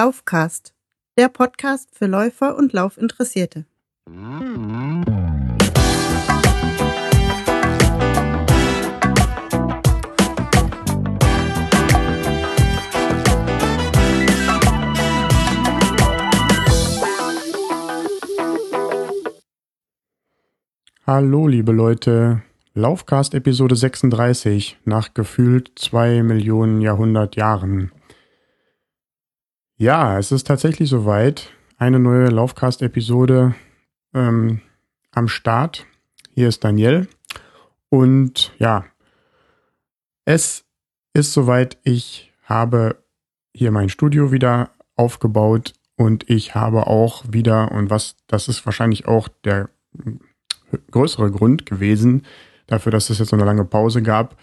Laufcast, der Podcast für Läufer und Laufinteressierte. Hallo, liebe Leute. Laufcast Episode 36 nach gefühlt zwei Millionen Jahrhundert Jahren. Ja, es ist tatsächlich soweit. Eine neue Laufcast-Episode ähm, am Start. Hier ist Daniel. Und ja, es ist soweit. Ich habe hier mein Studio wieder aufgebaut und ich habe auch wieder, und was, das ist wahrscheinlich auch der größere Grund gewesen dafür, dass es jetzt so eine lange Pause gab,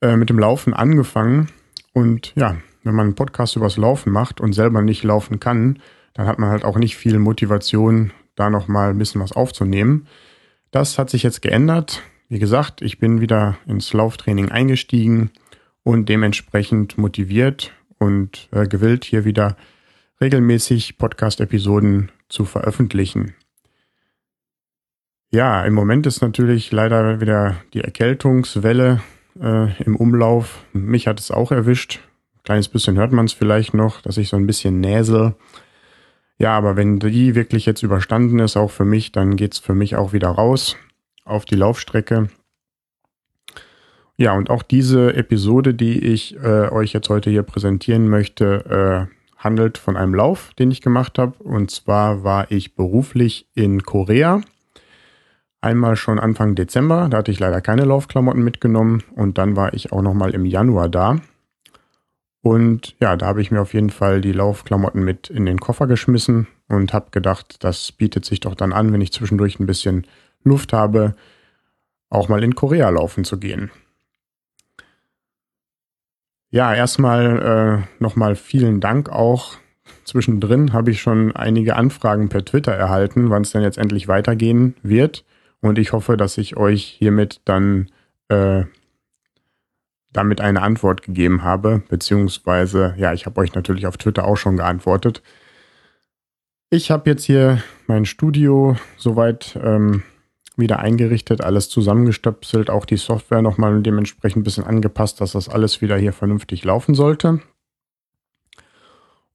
äh, mit dem Laufen angefangen. Und ja, wenn man einen Podcast übers Laufen macht und selber nicht laufen kann, dann hat man halt auch nicht viel Motivation, da nochmal ein bisschen was aufzunehmen. Das hat sich jetzt geändert. Wie gesagt, ich bin wieder ins Lauftraining eingestiegen und dementsprechend motiviert und äh, gewillt, hier wieder regelmäßig Podcast-Episoden zu veröffentlichen. Ja, im Moment ist natürlich leider wieder die Erkältungswelle äh, im Umlauf. Mich hat es auch erwischt kleines bisschen hört man es vielleicht noch, dass ich so ein bisschen näsel. Ja, aber wenn die wirklich jetzt überstanden ist, auch für mich, dann geht es für mich auch wieder raus auf die Laufstrecke. Ja, und auch diese Episode, die ich äh, euch jetzt heute hier präsentieren möchte, äh, handelt von einem Lauf, den ich gemacht habe. Und zwar war ich beruflich in Korea. Einmal schon Anfang Dezember, da hatte ich leider keine Laufklamotten mitgenommen. Und dann war ich auch nochmal im Januar da. Und ja, da habe ich mir auf jeden Fall die Laufklamotten mit in den Koffer geschmissen und habe gedacht, das bietet sich doch dann an, wenn ich zwischendurch ein bisschen Luft habe, auch mal in Korea laufen zu gehen. Ja, erstmal äh, nochmal vielen Dank auch. Zwischendrin habe ich schon einige Anfragen per Twitter erhalten, wann es denn jetzt endlich weitergehen wird. Und ich hoffe, dass ich euch hiermit dann äh, damit eine Antwort gegeben habe, beziehungsweise, ja, ich habe euch natürlich auf Twitter auch schon geantwortet. Ich habe jetzt hier mein Studio soweit ähm, wieder eingerichtet, alles zusammengestöpselt, auch die Software nochmal dementsprechend ein bisschen angepasst, dass das alles wieder hier vernünftig laufen sollte.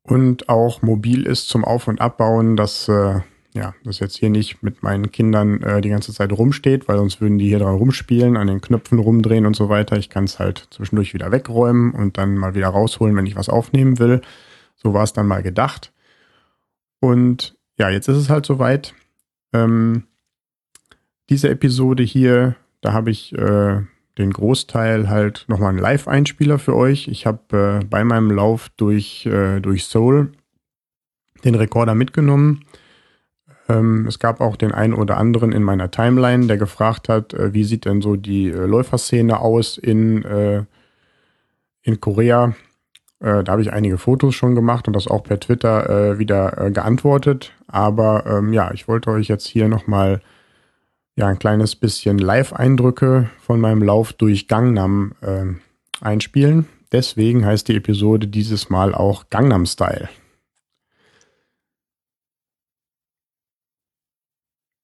Und auch mobil ist zum Auf- und Abbauen, dass äh, ja, das jetzt hier nicht mit meinen Kindern äh, die ganze Zeit rumsteht, weil sonst würden die hier dran rumspielen, an den Knöpfen rumdrehen und so weiter. Ich kann es halt zwischendurch wieder wegräumen und dann mal wieder rausholen, wenn ich was aufnehmen will. So war es dann mal gedacht. Und ja, jetzt ist es halt soweit. Ähm, diese Episode hier, da habe ich äh, den Großteil halt nochmal einen Live-Einspieler für euch. Ich habe äh, bei meinem Lauf durch, äh, durch Soul den Rekorder mitgenommen ähm, es gab auch den einen oder anderen in meiner Timeline, der gefragt hat, äh, wie sieht denn so die äh, Läuferszene aus in, äh, in Korea. Äh, da habe ich einige Fotos schon gemacht und das auch per Twitter äh, wieder äh, geantwortet. Aber ähm, ja, ich wollte euch jetzt hier nochmal ja, ein kleines bisschen Live-Eindrücke von meinem Lauf durch Gangnam einspielen. Deswegen heißt die Episode dieses Mal auch Gangnam Style.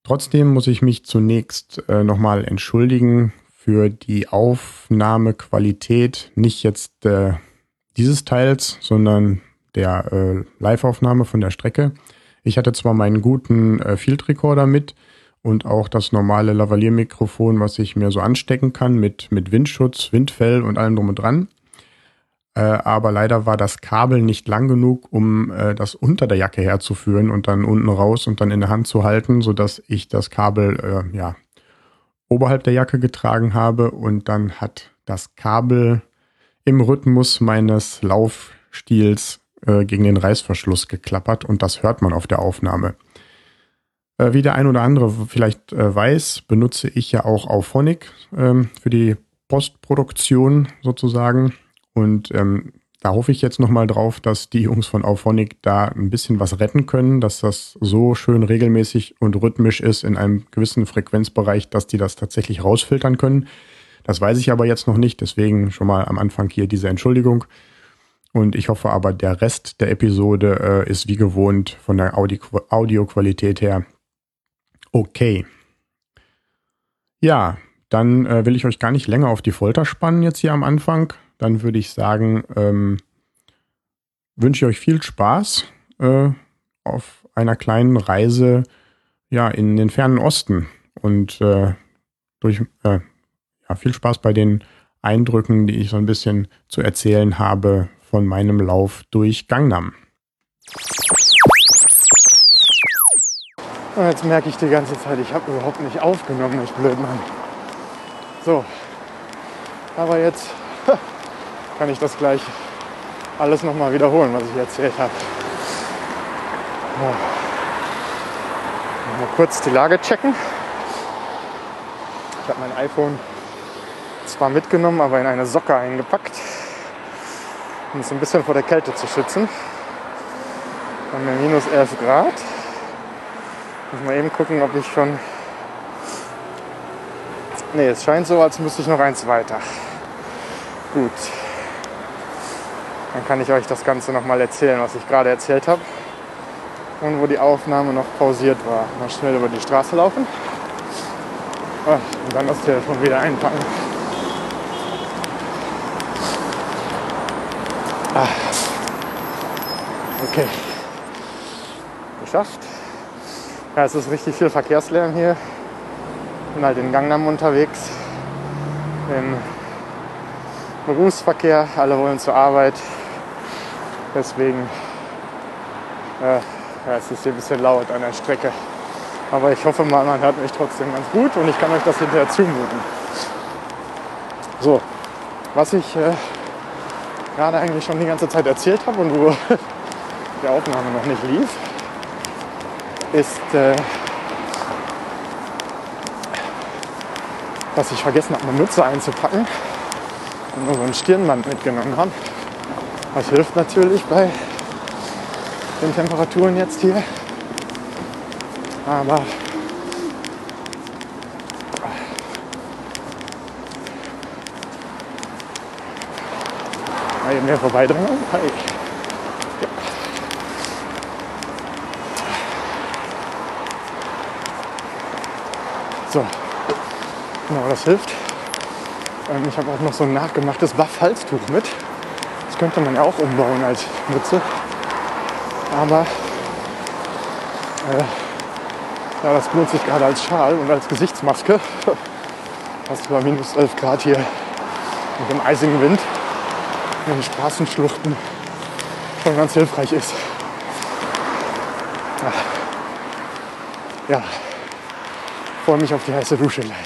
Trotzdem muss ich mich zunächst äh, nochmal entschuldigen für die Aufnahmequalität, nicht jetzt äh, dieses Teils, sondern der äh, Live-Aufnahme von der Strecke. Ich hatte zwar meinen guten äh, Field Recorder mit und auch das normale Lavalier-Mikrofon, was ich mir so anstecken kann mit, mit Windschutz, Windfell und allem drum und dran. Äh, aber leider war das Kabel nicht lang genug, um äh, das unter der Jacke herzuführen und dann unten raus und dann in der Hand zu halten, sodass ich das Kabel äh, ja oberhalb der Jacke getragen habe. Und dann hat das Kabel im Rhythmus meines Laufstils äh, gegen den Reißverschluss geklappert. Und das hört man auf der Aufnahme. Äh, wie der ein oder andere vielleicht äh, weiß, benutze ich ja auch Auphonic ähm, für die Postproduktion sozusagen und ähm, da hoffe ich jetzt nochmal drauf, dass die Jungs von Auphonic da ein bisschen was retten können, dass das so schön regelmäßig und rhythmisch ist in einem gewissen Frequenzbereich, dass die das tatsächlich rausfiltern können. Das weiß ich aber jetzt noch nicht, deswegen schon mal am Anfang hier diese Entschuldigung. Und ich hoffe aber, der Rest der Episode äh, ist wie gewohnt von der Audi Audioqualität her okay. Ja, dann äh, will ich euch gar nicht länger auf die Folter spannen jetzt hier am Anfang. Dann würde ich sagen, ähm, wünsche ich euch viel Spaß äh, auf einer kleinen Reise ja, in den fernen Osten und äh, durch äh, ja, viel Spaß bei den Eindrücken, die ich so ein bisschen zu erzählen habe von meinem Lauf durch Gangnam. Und jetzt merke ich die ganze Zeit, ich habe überhaupt nicht aufgenommen, ich blöd Mann. So, aber jetzt kann ich das gleich alles nochmal wiederholen, was ich erzählt habe. Mal kurz die Lage checken. Ich habe mein iPhone zwar mitgenommen, aber in eine Socke eingepackt, um es ein bisschen vor der Kälte zu schützen. Haben wir minus 11 Grad. Muss mal eben gucken, ob ich schon. Ne, es scheint so, als müsste ich noch eins weiter. Gut. Dann kann ich euch das Ganze nochmal erzählen, was ich gerade erzählt habe. Und wo die Aufnahme noch pausiert war. Mal schnell über die Straße laufen. Ah, und dann das Telefon wieder einpacken. Ah. Okay. Geschafft. Ja, es ist richtig viel Verkehrslärm hier. Bin halt in Gangnam unterwegs. Im Berufsverkehr, alle wollen zur Arbeit. Deswegen äh, ja, es ist hier ein bisschen laut an der Strecke. Aber ich hoffe mal, man hört mich trotzdem ganz gut und ich kann euch das hinterher zumuten. So, was ich äh, gerade eigentlich schon die ganze Zeit erzählt habe und wo die Aufnahme noch nicht lief, ist, äh, dass ich vergessen habe, eine Mütze einzupacken und nur so ein Stirnband mitgenommen habe. Das hilft natürlich bei den Temperaturen jetzt hier. Aber mal eben hier vorbeidringen. Hi. So, genau, das hilft. Ähm, ich habe auch noch so ein nachgemachtes Waff-Halstuch mit. Könnte man ja auch umbauen als Mütze. Aber äh, ja, das benutze ich gerade als Schal und als Gesichtsmaske. Was bei minus 11 Grad hier mit dem eisigen Wind in den Straßenschluchten schon ganz hilfreich ist. Ja, ja freue mich auf die heiße Dusche gleich.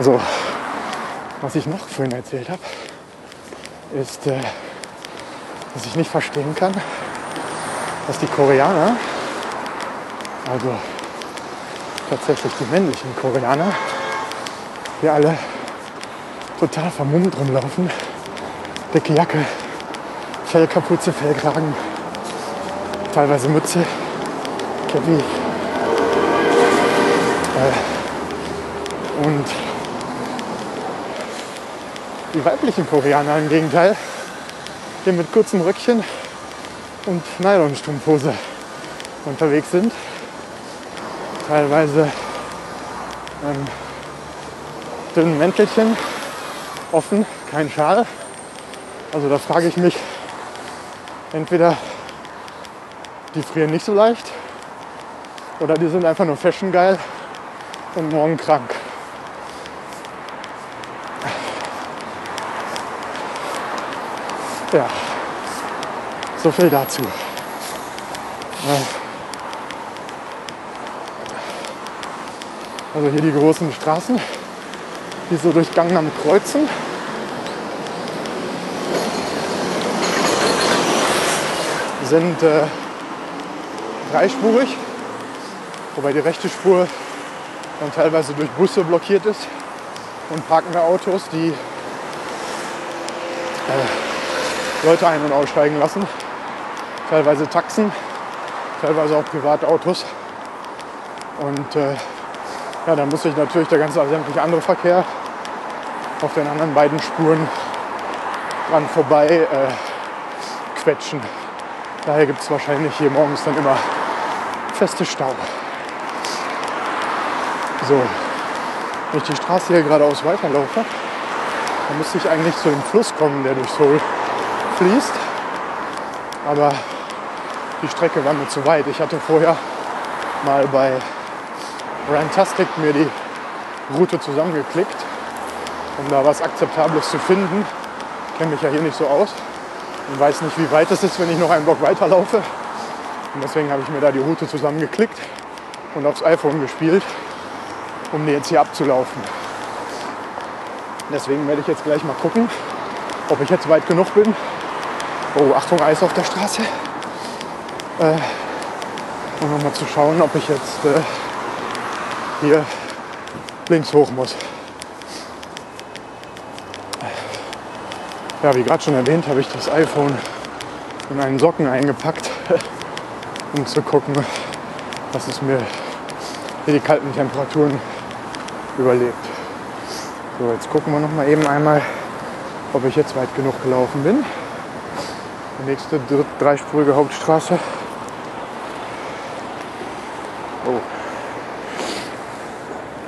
So, was ich noch vorhin erzählt habe, ist, äh, dass ich nicht verstehen kann, dass die Koreaner, also tatsächlich die männlichen Koreaner, hier alle total vermummt rumlaufen. Dicke Jacke, Fellkapuze, Fellkragen, teilweise Mütze, Cappy. Äh, und die weiblichen Koreaner im Gegenteil, die mit kurzem Röckchen und Nylonstrumpfhose unterwegs sind. Teilweise ähm, dünnen Mäntelchen, offen, kein Schal. Also da frage ich mich, entweder die frieren nicht so leicht oder die sind einfach nur fashion geil und morgen krank. Ja, so viel dazu. Also hier die großen Straßen, die so durch Gangnam kreuzen. Sind äh, dreispurig, wobei die rechte Spur dann teilweise durch Busse blockiert ist und parkende Autos, die äh, Leute ein- und aussteigen lassen. Teilweise Taxen, teilweise auch Privatautos. Und äh, ja, dann muss sich natürlich der ganze sämtliche andere Verkehr auf den anderen beiden Spuren dran vorbei äh, quetschen. Daher gibt es wahrscheinlich hier morgens dann immer feste Stau. So, wenn ich die Straße hier geradeaus weiterlaufe, dann müsste ich eigentlich zu dem Fluss kommen, der durch Seoul fließt. Aber die Strecke war mir zu weit. Ich hatte vorher mal bei Rantastic mir die Route zusammengeklickt, um da was Akzeptables zu finden. Ich kenne mich ja hier nicht so aus und weiß nicht, wie weit es ist, wenn ich noch einen Block weiterlaufe. Und deswegen habe ich mir da die Route zusammengeklickt und aufs iPhone gespielt, um die jetzt hier abzulaufen. Deswegen werde ich jetzt gleich mal gucken, ob ich jetzt weit genug bin. Oh, Achtung, Eis auf der Straße. Äh, um nochmal zu schauen, ob ich jetzt äh, hier links hoch muss. Ja, wie gerade schon erwähnt, habe ich das iPhone in einen Socken eingepackt, um zu gucken, dass es mir hier die kalten Temperaturen überlebt. So, jetzt gucken wir noch mal eben einmal, ob ich jetzt weit genug gelaufen bin. Die nächste dreispurige Hauptstraße. Oh.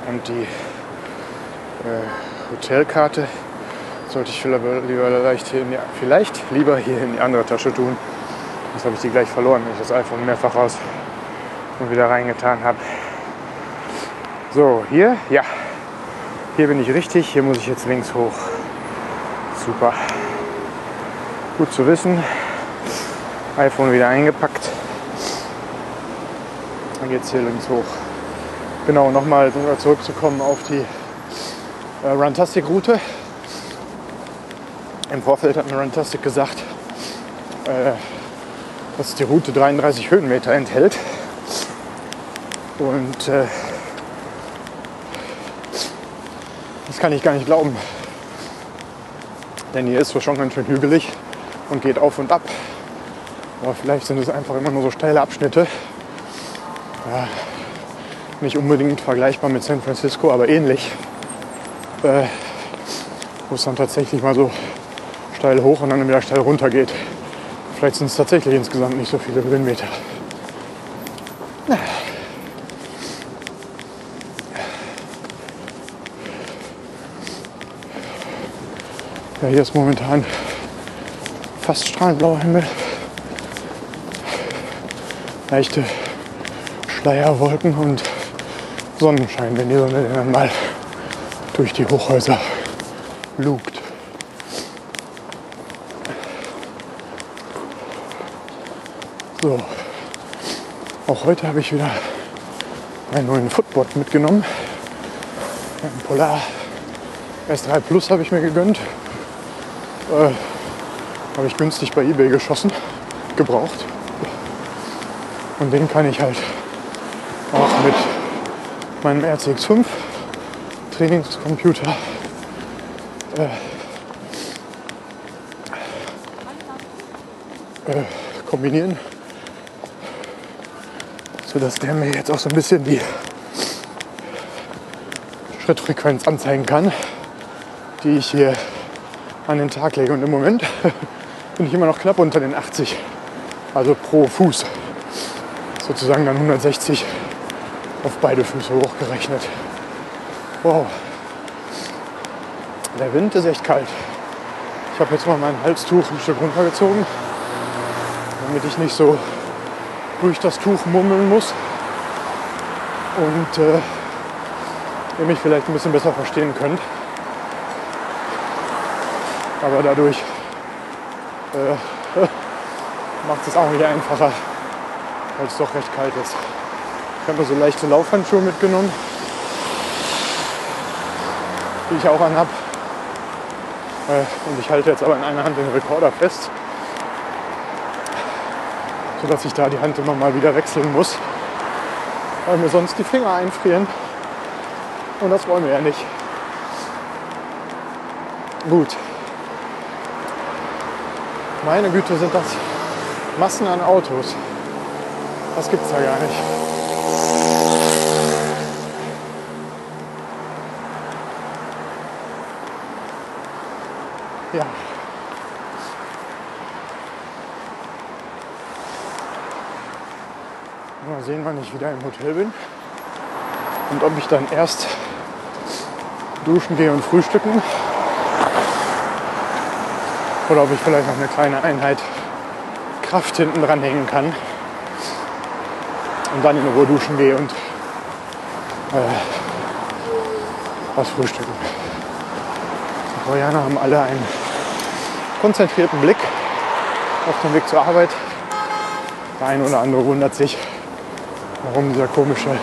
Und die äh, Hotelkarte sollte ich lieber, leicht hier die, vielleicht lieber hier in die andere Tasche tun. Sonst habe ich die gleich verloren, wenn ich das iPhone mehrfach raus und wieder reingetan habe. So, hier, ja, hier bin ich richtig, hier muss ich jetzt links hoch. Super. Gut zu wissen. iPhone wieder eingepackt. Dann geht es hier links hoch. Genau, nochmal zurückzukommen auf die äh, Runtastic-Route. Im Vorfeld hat mir Runtastic gesagt, äh, dass die Route 33 Höhenmeter enthält. Und äh, das kann ich gar nicht glauben. Denn hier ist es schon ganz schön hügelig und geht auf und ab. Aber vielleicht sind es einfach immer nur so steile Abschnitte. Ja, nicht unbedingt vergleichbar mit San Francisco, aber ähnlich. Äh, wo es dann tatsächlich mal so steil hoch und dann wieder steil runter geht. Vielleicht sind es tatsächlich insgesamt nicht so viele Höhenmeter. Ja, hier ist momentan fast strahlend blauer Himmel. Leichte Schleierwolken und Sonnenschein, wenn die Sonne dann mal durch die Hochhäuser lugt. So, auch heute habe ich wieder meinen neuen Footboard mitgenommen. Ein Polar S3 Plus habe ich mir gegönnt. Äh, habe ich günstig bei eBay geschossen, gebraucht. Und den kann ich halt auch mit meinem RCX5 Trainingscomputer äh, äh, kombinieren sodass der mir jetzt auch so ein bisschen die Schrittfrequenz anzeigen kann, die ich hier an den Tag lege. Und im Moment bin ich immer noch knapp unter den 80, also pro Fuß. Sozusagen dann 160 auf beide Füße hochgerechnet. Wow. Der Wind ist echt kalt. Ich habe jetzt mal mein Halstuch ein Stück runtergezogen, damit ich nicht so durch das Tuch mummeln muss und äh, ihr mich vielleicht ein bisschen besser verstehen könnt. Aber dadurch äh, macht es auch nicht einfacher, weil es doch recht kalt ist. Ich habe so leichte Laufhandschuhe mitgenommen, die ich auch anhab. Äh, und ich halte jetzt aber in einer Hand den Rekorder fest sodass ich da die Hand immer mal wieder wechseln muss, weil mir sonst die Finger einfrieren. Und das wollen wir ja nicht. Gut. Meine Güte, sind das Massen an Autos. Das gibt's ja gar nicht. Ja. Mal sehen, wann ich wieder im Hotel bin. Und ob ich dann erst duschen gehe und frühstücken. Oder ob ich vielleicht noch eine kleine Einheit Kraft hinten dran hängen kann. Und dann in Ruhe duschen gehe und äh, was frühstücken. Die Koreaner haben alle einen konzentrierten Blick auf den Weg zur Arbeit. Der eine oder andere wundert sich, warum dieser komische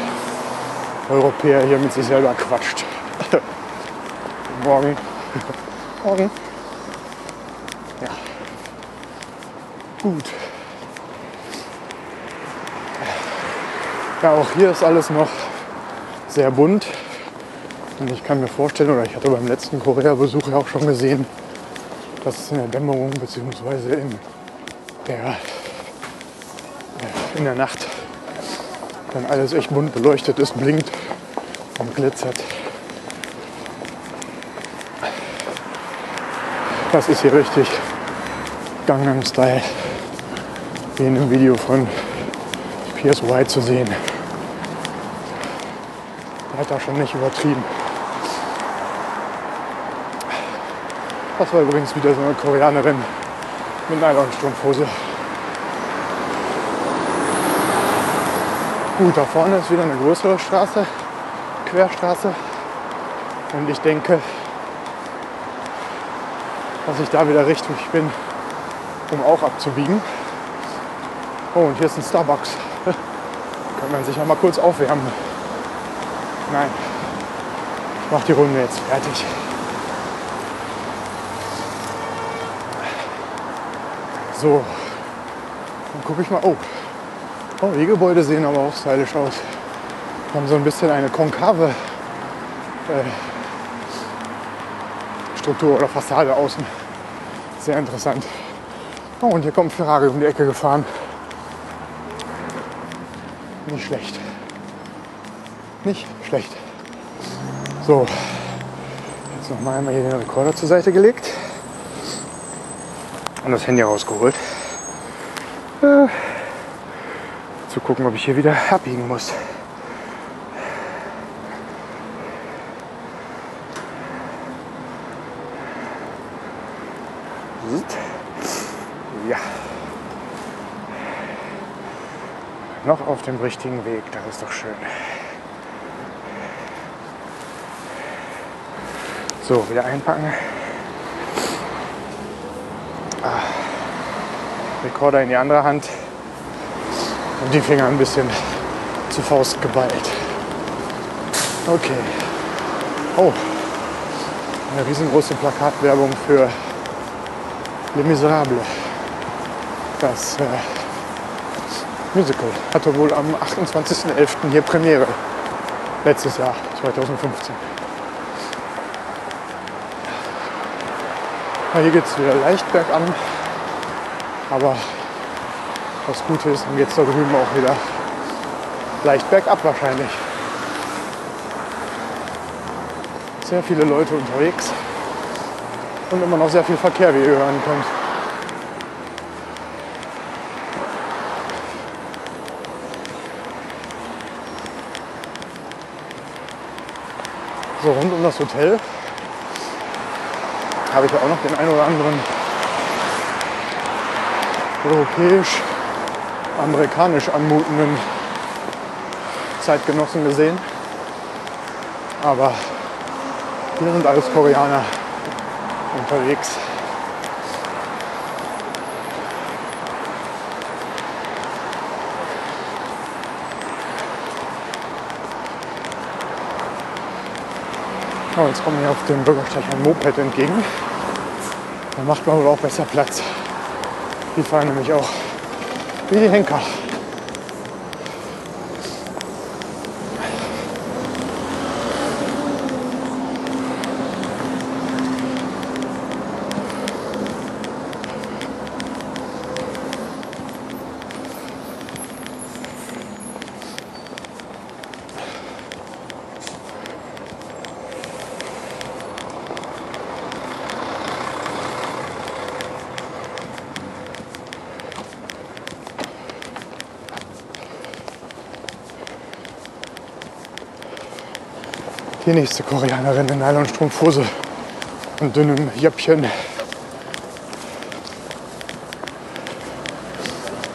Europäer hier mit sich selber quatscht. Morgen. Morgen. Ja. Gut. Ja, auch hier ist alles noch sehr bunt. Und ich kann mir vorstellen, oder ich hatte beim letzten Korea-Besuch ja auch schon gesehen, dass es in der Dämmerung bzw. in der, in der Nacht dann alles echt bunt beleuchtet ist, blinkt und glitzert. Das ist hier richtig Gangnam Style, wie in einem Video von PSY zu sehen. Hat da schon nicht übertrieben. Das war übrigens wieder so eine Koreanerin mit Nylonstrumpfhose. Gut, da vorne ist wieder eine größere Straße, Querstraße. Und ich denke, dass ich da wieder richtig bin, um auch abzubiegen. Oh, und hier ist ein Starbucks. Kann man sich ja mal kurz aufwärmen. Nein, ich mache die Runde jetzt fertig. So, dann gucke ich mal. Oh, oh, die Gebäude sehen aber auch stylisch aus. Wir haben so ein bisschen eine konkave äh, Struktur oder Fassade außen. Sehr interessant. Oh, und hier kommt Ferrari um die Ecke gefahren. Nicht schlecht. Nicht schlecht. So, jetzt noch mal einmal hier den Rekorder zur Seite gelegt und das Handy rausgeholt. Äh, zu gucken, ob ich hier wieder abbiegen muss. Ja. Noch auf dem richtigen Weg, das ist doch schön. So, wieder einpacken. Ah. Rekorder in die andere Hand und die Finger ein bisschen zu Faust geballt. Okay. Oh, eine riesengroße Plakatwerbung für Les Miserables. Das äh, Musical hatte wohl am 28.11. hier Premiere. Letztes Jahr, 2015. hier geht es wieder leicht bergan. Aber das Gute ist, dann geht es da drüben auch wieder leicht bergab wahrscheinlich. Sehr viele Leute unterwegs und immer noch sehr viel Verkehr, wie ihr hören könnt. So rund um das Hotel habe ich auch noch den einen oder anderen europäisch, amerikanisch anmutenden Zeitgenossen gesehen. Aber hier sind alles Koreaner unterwegs. Oh, jetzt kommen wir auf dem Bürgersteig ein Moped entgegen. Da macht man wohl auch besser Platz. Die fahren nämlich auch wie die Henker. Die nächste Koreanerin in Nylonstrumpfhose und dünnem Jöppchen.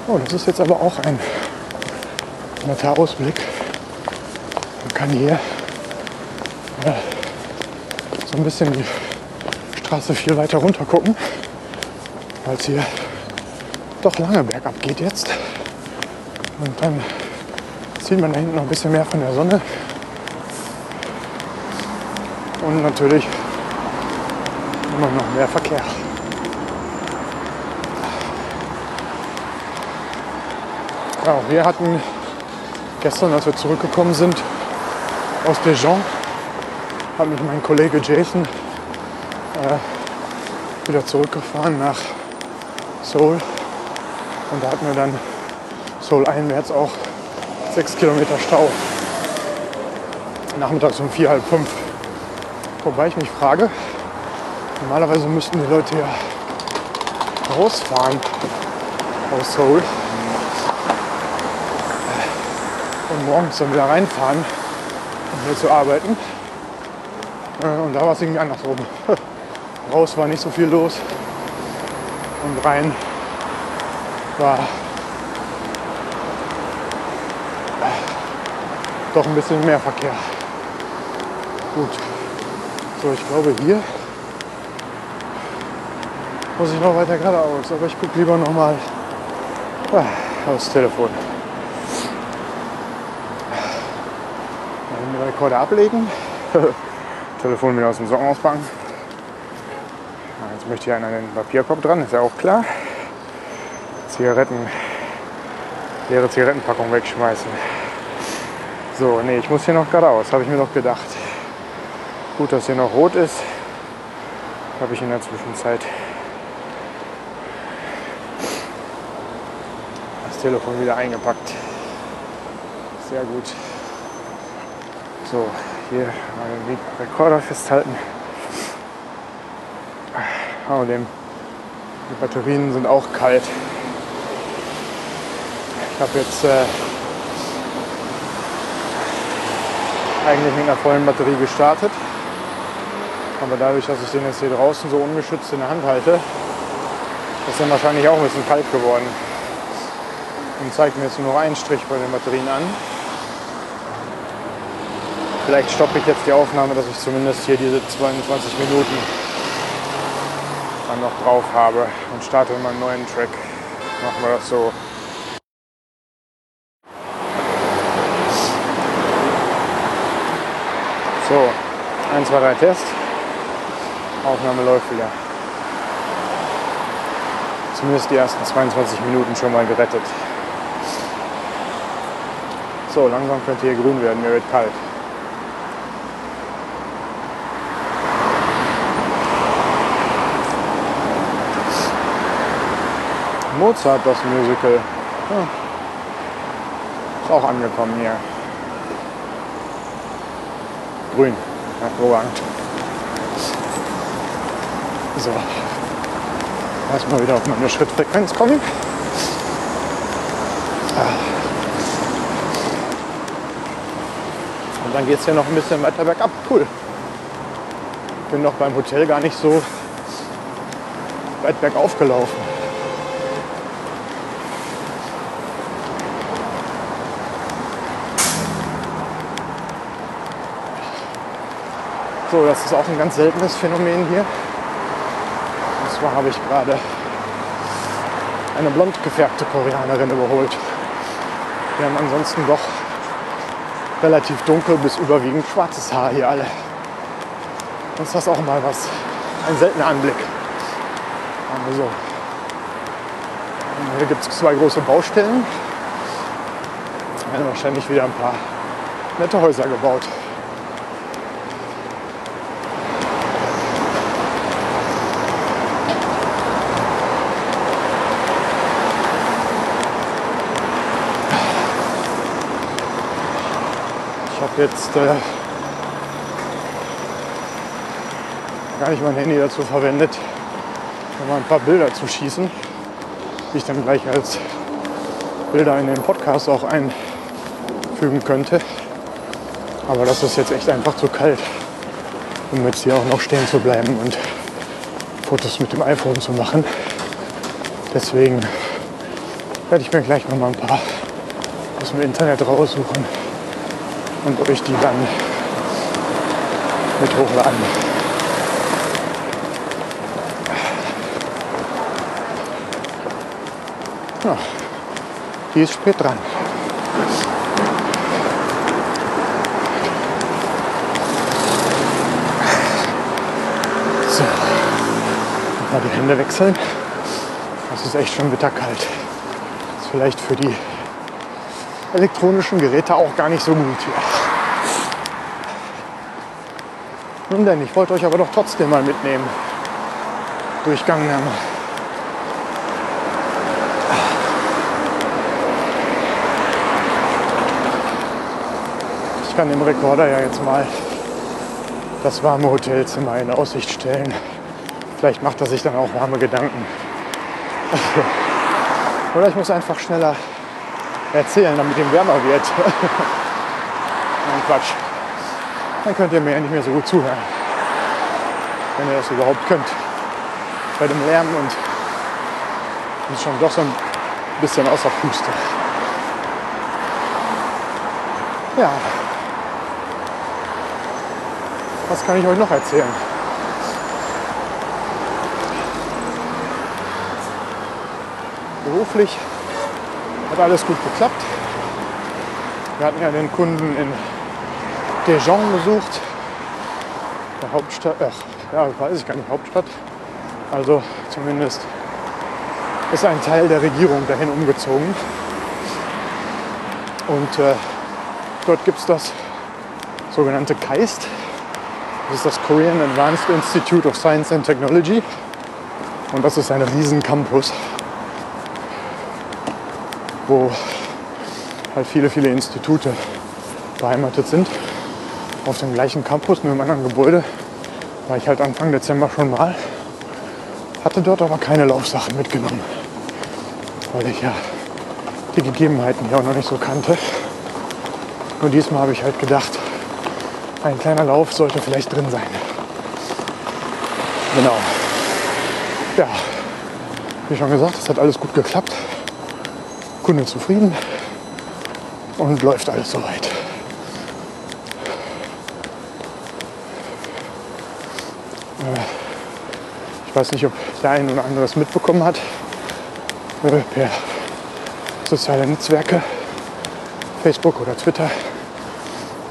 Oh, das ist jetzt aber auch ein netter Ausblick. Man kann hier äh, so ein bisschen die Straße viel weiter runter gucken, weil es hier doch lange bergab geht jetzt. Und dann sieht man da hinten noch ein bisschen mehr von der Sonne. Und natürlich immer noch mehr Verkehr. Ja, wir hatten gestern, als wir zurückgekommen sind aus Dijon, hat mich mein Kollege Jason äh, wieder zurückgefahren nach Seoul. Und da hatten wir dann Seoul einwärts auch sechs Kilometer Stau. Nachmittags um vier, halb fünf. Wobei ich mich frage, normalerweise müssten die Leute ja rausfahren aus Seoul und morgens dann wieder reinfahren, um hier zu arbeiten. Äh, Und da war es irgendwie andersrum. Raus war nicht so viel los und rein war doch ein bisschen mehr Verkehr. Gut. So, ich glaube hier muss ich noch weiter geradeaus, aber ich gucke lieber noch mal ah, aufs Telefon. Den Rekorder ablegen. Telefon wieder aus dem Socken auspacken. Ah, Jetzt möchte ich einen an den Papierkorb dran, ist ja auch klar. Zigaretten, leere Zigarettenpackung wegschmeißen. So, nee, ich muss hier noch geradeaus, habe ich mir doch gedacht. Gut, dass hier noch rot ist. Habe ich in der Zwischenzeit das Telefon wieder eingepackt. Sehr gut. So, hier mal den Rekorder festhalten. Außerdem, die Batterien sind auch kalt. Ich habe jetzt äh, eigentlich mit einer vollen Batterie gestartet. Aber dadurch, dass ich den jetzt hier draußen so ungeschützt in der Hand halte, ist er wahrscheinlich auch ein bisschen kalt geworden. Und zeigt mir jetzt nur noch einen Strich bei den Batterien an. Vielleicht stoppe ich jetzt die Aufnahme, dass ich zumindest hier diese 22 Minuten dann noch drauf habe und starte mal einen neuen Track. Machen wir das so. So, 1, 2, 3 Test. Aufnahme läuft wieder. Zumindest die ersten 22 Minuten schon mal gerettet. So, langsam könnte hier grün werden, mir wird kalt. Mozart, das Musical. Ja. Ist auch angekommen hier. Grün. Hervorragend. So. Erstmal wieder auf meine Schrittfrequenz kommen. Und dann geht es hier noch ein bisschen weiter bergab. Cool. Bin noch beim Hotel gar nicht so weit bergauf gelaufen. So, das ist auch ein ganz seltenes Phänomen hier. Und zwar habe ich gerade eine blond gefärbte Koreanerin überholt. Wir haben ansonsten doch relativ dunkel bis überwiegend schwarzes Haar hier alle. Das ist das auch mal was. Ein seltener Anblick. Also so. Und hier gibt es zwei große Baustellen. Werden wahrscheinlich wieder ein paar nette Häuser gebaut. Jetzt äh, gar nicht mein Handy dazu verwendet, um ein paar Bilder zu schießen, die ich dann gleich als Bilder in den Podcast auch einfügen könnte. Aber das ist jetzt echt einfach zu kalt, um jetzt hier auch noch stehen zu bleiben und Fotos mit dem iPhone zu machen. Deswegen werde ich mir gleich noch mal ein paar aus dem Internet raussuchen und euch die dann mit hochladen. Ja, die ist spät dran. So, mal die Hände wechseln. Es ist echt schon bitterkalt. Ist vielleicht für die elektronischen Geräte auch gar nicht so gut hier. Nun denn, ich wollte euch aber doch trotzdem mal mitnehmen. Durch Gangnam. Ich kann dem Rekorder ja jetzt mal das warme Hotelzimmer in Aussicht stellen. Vielleicht macht er sich dann auch warme Gedanken. Oder ich muss einfach schneller erzählen, damit ihm wärmer wird. Nein, Quatsch. Dann könnt ihr mir ja nicht mehr so gut zuhören. Wenn ihr das überhaupt könnt. Bei dem Lärm und ist schon doch so ein bisschen außer Puste. Ja. Was kann ich euch noch erzählen? Beruflich hat alles gut geklappt. Wir hatten ja den Kunden in Dijon besucht, der Hauptstadt, ach, ja, weiß ich gar nicht, Hauptstadt. Also zumindest ist ein Teil der Regierung dahin umgezogen. Und äh, dort gibt es das sogenannte KAIST. Das ist das Korean Advanced Institute of Science and Technology. Und das ist ein riesen Campus, wo halt viele, viele Institute beheimatet sind. Auf dem gleichen Campus, nur im anderen Gebäude, war ich halt Anfang Dezember schon mal. Hatte dort aber keine Laufsachen mitgenommen, weil ich ja die Gegebenheiten hier auch noch nicht so kannte. Nur diesmal habe ich halt gedacht, ein kleiner Lauf sollte vielleicht drin sein. Genau. Ja, wie schon gesagt, es hat alles gut geklappt. Kunde zufrieden und läuft alles soweit. Äh, Ich weiß nicht, ob der ein oder andere es mitbekommen hat. Äh, Per soziale Netzwerke, Facebook oder Twitter,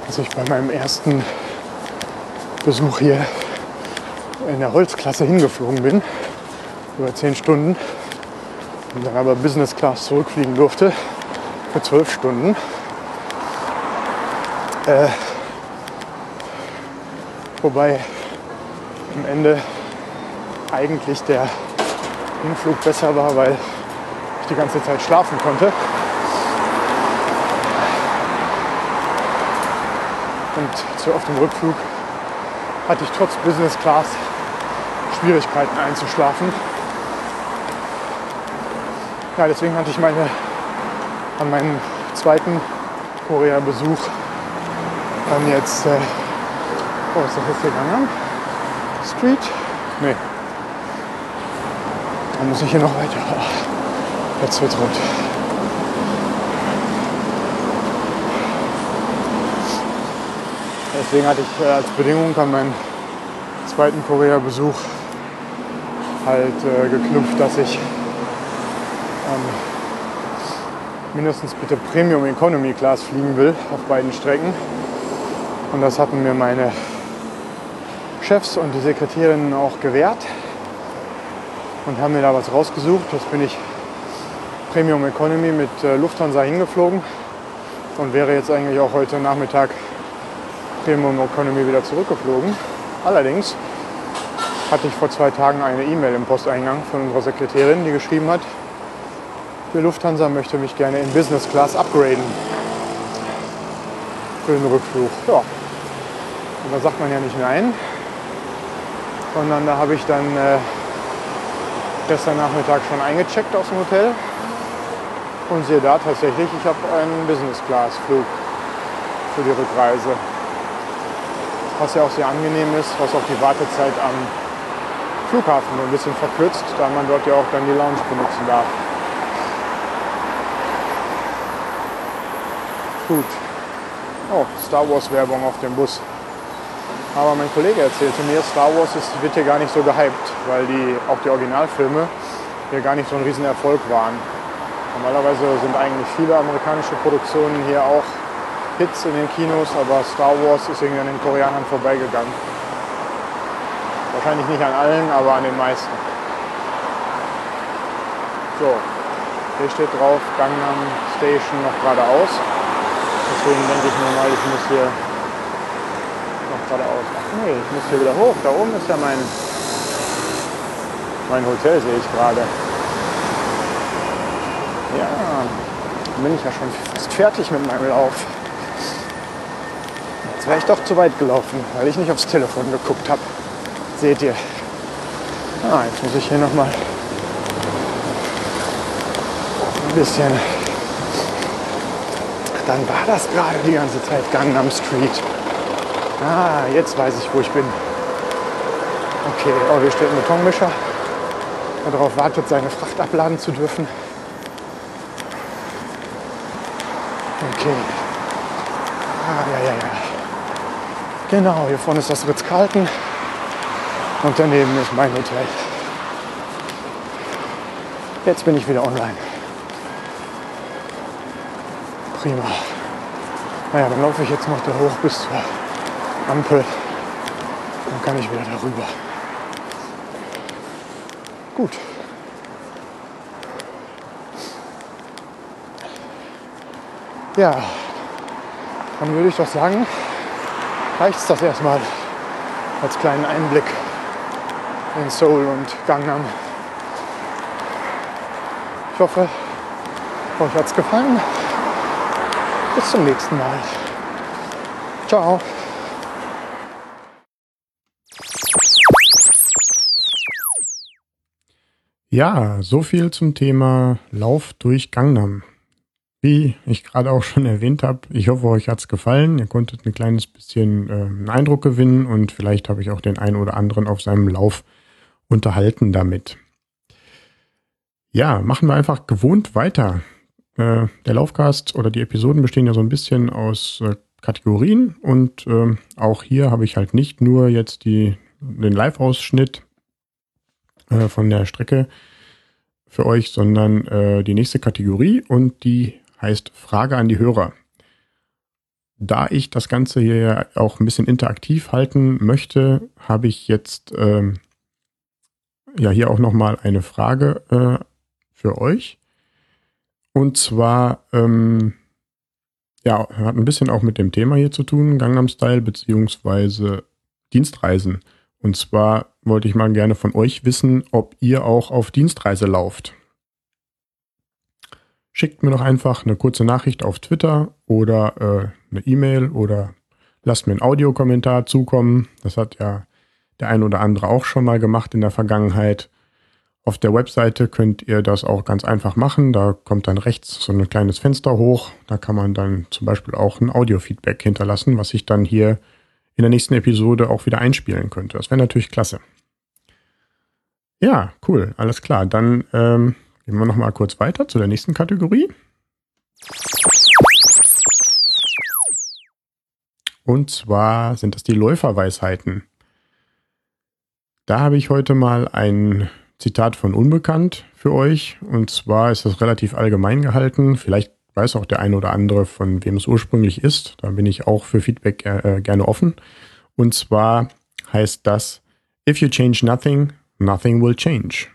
dass ich bei meinem ersten Besuch hier in der Holzklasse hingeflogen bin, über zehn Stunden, dann aber Business Class zurückfliegen durfte für zwölf Stunden. Äh, wobei am Ende eigentlich der Hinflug besser war, weil ich die ganze Zeit schlafen konnte. Und zu auf dem Rückflug hatte ich trotz Business Class Schwierigkeiten einzuschlafen. Ja, deswegen hatte ich meine an meinem zweiten Korea-Besuch dann jetzt, äh, oh, ist das jetzt hier Gangnam Street? Nee. Dann muss ich hier noch weiter. Oh, jetzt wird's rot. Deswegen hatte ich äh, als Bedingung an meinen zweiten Korea-Besuch halt äh, geknüpft, dass ich ähm, mindestens bitte Premium Economy Class fliegen will auf beiden Strecken. Und das hatten mir meine Chefs und die Sekretärinnen auch gewährt und haben mir da was rausgesucht. Jetzt bin ich Premium Economy mit äh, Lufthansa hingeflogen und wäre jetzt eigentlich auch heute Nachmittag Premium Economy wieder zurückgeflogen. Allerdings hatte ich vor zwei Tagen eine E-Mail im Posteingang von unserer Sekretärin, die geschrieben hat, die Lufthansa möchte mich gerne in Business Class upgraden für den Rückflug. Ja. Und da sagt man ja nicht nein, sondern da habe ich dann äh, gestern Nachmittag schon eingecheckt aus dem Hotel und sehe da tatsächlich, ich habe einen Business Class Flug für die Rückreise. was ja auch sehr angenehm ist, was auch die Wartezeit am Flughafen ein bisschen verkürzt, da man dort ja auch dann die Lounge benutzen darf. Gut. Oh, Star Wars Werbung auf dem Bus. Aber mein Kollege erzählte mir, Star Wars ist, wird hier gar nicht so gehypt, weil die, auch die Originalfilme hier gar nicht so ein Riesenerfolg waren. Normalerweise sind eigentlich viele amerikanische Produktionen hier auch Hits in den Kinos, aber Star Wars ist irgendwie an den Koreanern vorbeigegangen. Wahrscheinlich nicht an allen, aber an den meisten. So, hier steht drauf Gangnam Station noch geradeaus. Deswegen denke ich mir mal, ich muss hier noch geradeaus. Ach nee, ich muss hier wieder hoch. Da oben ist ja mein, mein Hotel, sehe ich gerade. Ja, bin ich ja schon fast fertig mit meinem Lauf. Jetzt wäre ich doch zu weit gelaufen, weil ich nicht aufs Telefon geguckt habe. Seht ihr. Ah, jetzt muss ich hier nochmal ein bisschen. Dann war das gerade die ganze Zeit Gangnam Street. Ah, jetzt weiß ich, wo ich bin. Okay, oh, hier steht ein Betonmischer. Darauf wartet, seine Fracht abladen zu dürfen. Okay. Ah, ja, ja, ja. Genau, hier vorne ist das Ritz-Carlton und daneben ist mein Hotel. Jetzt bin ich wieder online. Prima. Naja, dann laufe ich jetzt noch da hoch bis zur Ampel. Dann kann ich wieder darüber. Gut. Ja, dann würde ich doch sagen, reicht es das erstmal als kleinen Einblick in Seoul und Gangnam. Ich hoffe, euch hat es gefallen. Bis zum nächsten Mal. Ciao. Ja, so viel zum Thema Lauf durch Gangnam. Wie ich gerade auch schon erwähnt habe, ich hoffe, euch hat's gefallen. Ihr konntet ein kleines bisschen äh, einen Eindruck gewinnen und vielleicht habe ich auch den einen oder anderen auf seinem Lauf unterhalten damit. Ja, machen wir einfach gewohnt weiter. Äh, der Laufcast oder die Episoden bestehen ja so ein bisschen aus äh, Kategorien und äh, auch hier habe ich halt nicht nur jetzt die, den Live-Ausschnitt äh, von der Strecke für euch, sondern äh, die nächste Kategorie und die heißt Frage an die Hörer. Da ich das Ganze hier ja auch ein bisschen interaktiv halten möchte, habe ich jetzt ähm, ja hier auch nochmal eine Frage für euch. Und zwar, ähm, ja, hat ein bisschen auch mit dem Thema hier zu tun, Gangnam Style beziehungsweise Dienstreisen. Und zwar wollte ich mal gerne von euch wissen, ob ihr auch auf Dienstreise lauft schickt mir doch einfach eine kurze Nachricht auf Twitter oder äh, eine E-Mail oder lasst mir einen Audiokommentar zukommen. Das hat ja der ein oder andere auch schon mal gemacht in der Vergangenheit. Auf der Webseite könnt ihr das auch ganz einfach machen. Da kommt dann rechts so ein kleines Fenster hoch. Da kann man dann zum Beispiel auch ein Audio-Feedback hinterlassen, was ich dann hier in der nächsten Episode auch wieder einspielen könnte. Das wäre natürlich klasse. Ja, cool, alles klar. Dann ähm, Gehen wir nochmal kurz weiter zu der nächsten Kategorie. Und zwar sind das die Läuferweisheiten. Da habe ich heute mal ein Zitat von Unbekannt für euch. Und zwar ist das relativ allgemein gehalten. Vielleicht weiß auch der eine oder andere, von wem es ursprünglich ist. Da bin ich auch für Feedback äh, gerne offen. Und zwar heißt das, if you change nothing, nothing will change.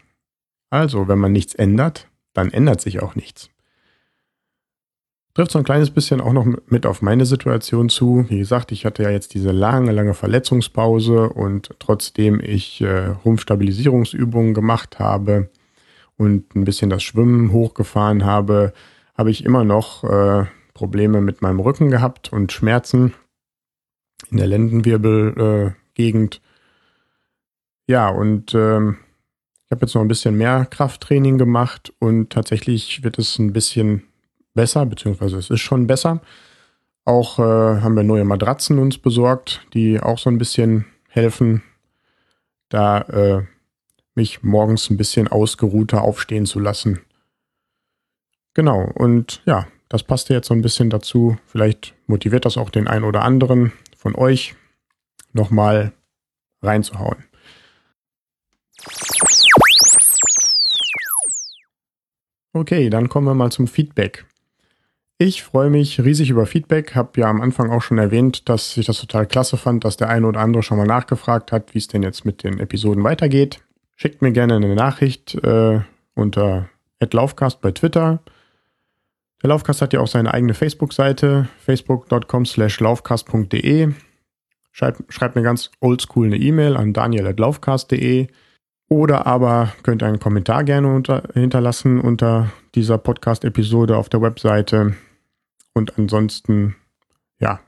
Also, wenn man nichts ändert, dann ändert sich auch nichts. Trifft so ein kleines bisschen auch noch mit auf meine Situation zu. Wie gesagt, ich hatte ja jetzt diese lange, lange Verletzungspause und trotzdem ich äh, Rumpfstabilisierungsübungen gemacht habe und ein bisschen das Schwimmen hochgefahren habe, habe ich immer noch äh, Probleme mit meinem Rücken gehabt und Schmerzen in der Lendenwirbelgegend. Äh, ja, und ähm, ich habe jetzt noch ein bisschen mehr Krafttraining gemacht und tatsächlich wird es ein bisschen besser, beziehungsweise es ist schon besser. Auch äh, haben wir neue Matratzen uns besorgt, die auch so ein bisschen helfen, da äh, mich morgens ein bisschen ausgeruhter aufstehen zu lassen. Genau, und ja, das passte jetzt so ein bisschen dazu. Vielleicht motiviert das auch den einen oder anderen von euch, nochmal reinzuhauen. Okay, dann kommen wir mal zum Feedback. Ich freue mich riesig über Feedback, habe ja am Anfang auch schon erwähnt, dass ich das total klasse fand, dass der eine oder andere schon mal nachgefragt hat, wie es denn jetzt mit den Episoden weitergeht. Schickt mir gerne eine Nachricht äh, unter @laufcast bei Twitter. Der Laufcast hat ja auch seine eigene Facebook-Seite, facebook.com slash laufcast.de. Schreibt, schreibt mir ganz oldschool eine E-Mail an daniel.laufcast.de oder aber könnt einen Kommentar gerne unter, hinterlassen unter dieser Podcast-Episode auf der Webseite. Und ansonsten, ja,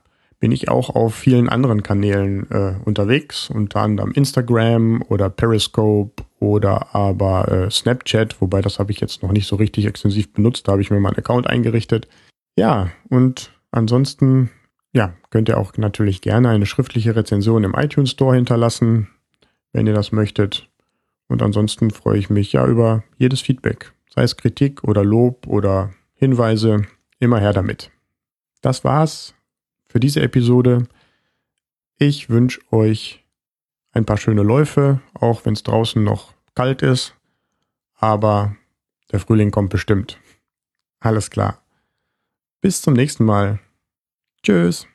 bin ich auch auf vielen anderen Kanälen äh, unterwegs, unter anderem Instagram oder Periscope oder aber äh, Snapchat, wobei das habe ich jetzt noch nicht so richtig extensiv benutzt, da habe ich mir mal einen Account eingerichtet. Ja, und ansonsten, ja, könnt ihr auch natürlich gerne eine schriftliche Rezension im iTunes Store hinterlassen, wenn ihr das möchtet. Und ansonsten freue ich mich ja über jedes Feedback, sei es Kritik oder Lob oder Hinweise, immer her damit. Das war's für diese Episode. Ich wünsche euch ein paar schöne Läufe, auch wenn es draußen noch kalt ist, aber der Frühling kommt bestimmt. Alles klar. Bis zum nächsten Mal. Tschüss.